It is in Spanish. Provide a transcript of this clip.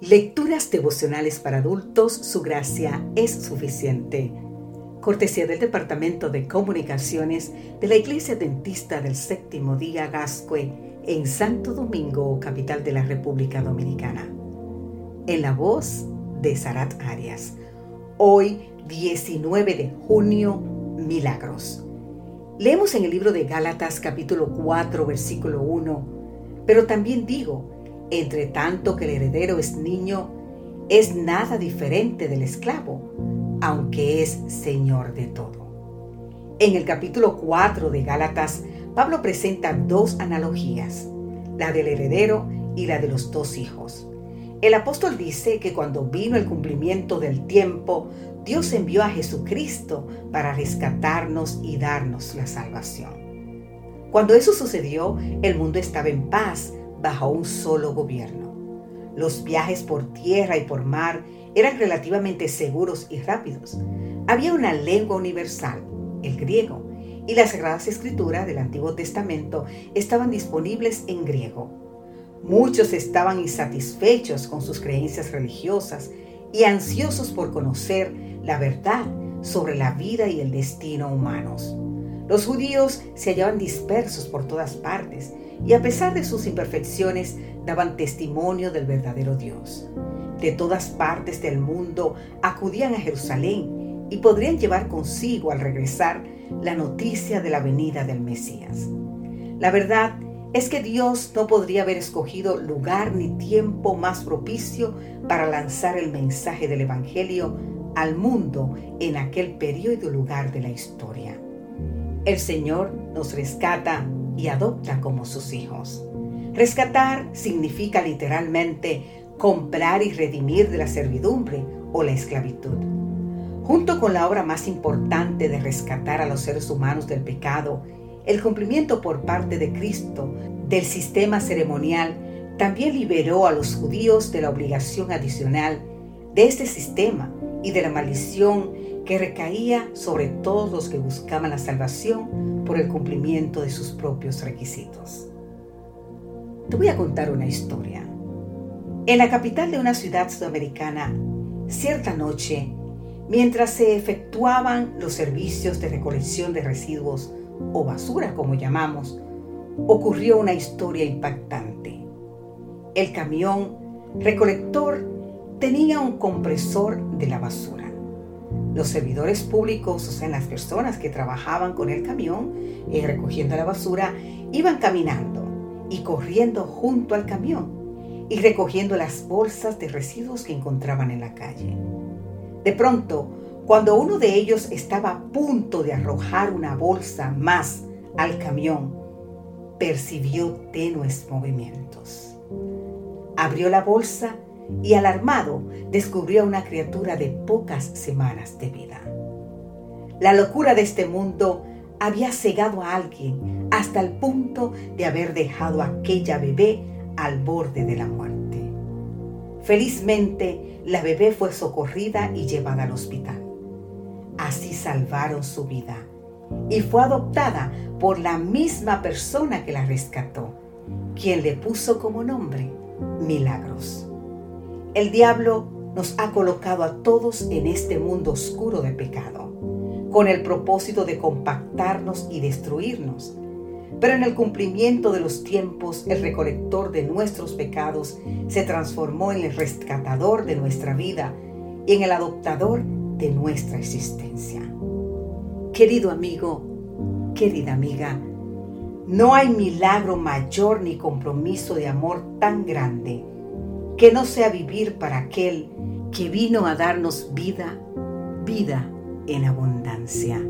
Lecturas devocionales para adultos, su gracia es suficiente. Cortesía del Departamento de Comunicaciones de la Iglesia Dentista del Séptimo Día Gascue en Santo Domingo, capital de la República Dominicana. En la voz de Sarat Arias. Hoy, 19 de junio, Milagros. Leemos en el libro de Gálatas capítulo 4, versículo 1, pero también digo, entre tanto que el heredero es niño, es nada diferente del esclavo, aunque es señor de todo. En el capítulo 4 de Gálatas, Pablo presenta dos analogías, la del heredero y la de los dos hijos. El apóstol dice que cuando vino el cumplimiento del tiempo, Dios envió a Jesucristo para rescatarnos y darnos la salvación. Cuando eso sucedió, el mundo estaba en paz bajo un solo gobierno. Los viajes por tierra y por mar eran relativamente seguros y rápidos. Había una lengua universal, el griego, y las Sagradas Escrituras del Antiguo Testamento estaban disponibles en griego. Muchos estaban insatisfechos con sus creencias religiosas y ansiosos por conocer la verdad sobre la vida y el destino humanos. Los judíos se hallaban dispersos por todas partes y a pesar de sus imperfecciones daban testimonio del verdadero Dios. De todas partes del mundo acudían a Jerusalén y podrían llevar consigo al regresar la noticia de la venida del Mesías. La verdad es que Dios no podría haber escogido lugar ni tiempo más propicio para lanzar el mensaje del Evangelio al mundo en aquel periodo y lugar de la historia. El Señor nos rescata y adopta como sus hijos. Rescatar significa literalmente comprar y redimir de la servidumbre o la esclavitud. Junto con la obra más importante de rescatar a los seres humanos del pecado, el cumplimiento por parte de Cristo del sistema ceremonial también liberó a los judíos de la obligación adicional de este sistema y de la maldición que recaía sobre todos los que buscaban la salvación por el cumplimiento de sus propios requisitos. Te voy a contar una historia. En la capital de una ciudad sudamericana, cierta noche, mientras se efectuaban los servicios de recolección de residuos o basura como llamamos, ocurrió una historia impactante. El camión recolector tenía un compresor de la basura. Los servidores públicos, o sea, las personas que trabajaban con el camión eh, recogiendo la basura, iban caminando y corriendo junto al camión y recogiendo las bolsas de residuos que encontraban en la calle. De pronto, cuando uno de ellos estaba a punto de arrojar una bolsa más al camión, percibió tenues movimientos. Abrió la bolsa y alarmado descubrió a una criatura de pocas semanas de vida. La locura de este mundo había cegado a alguien hasta el punto de haber dejado a aquella bebé al borde de la muerte. Felizmente, la bebé fue socorrida y llevada al hospital. Así salvaron su vida y fue adoptada por la misma persona que la rescató, quien le puso como nombre Milagros. El diablo nos ha colocado a todos en este mundo oscuro de pecado, con el propósito de compactarnos y destruirnos. Pero en el cumplimiento de los tiempos, el recolector de nuestros pecados se transformó en el rescatador de nuestra vida y en el adoptador de nuestra existencia. Querido amigo, querida amiga, no hay milagro mayor ni compromiso de amor tan grande que no sea vivir para aquel que vino a darnos vida, vida en abundancia.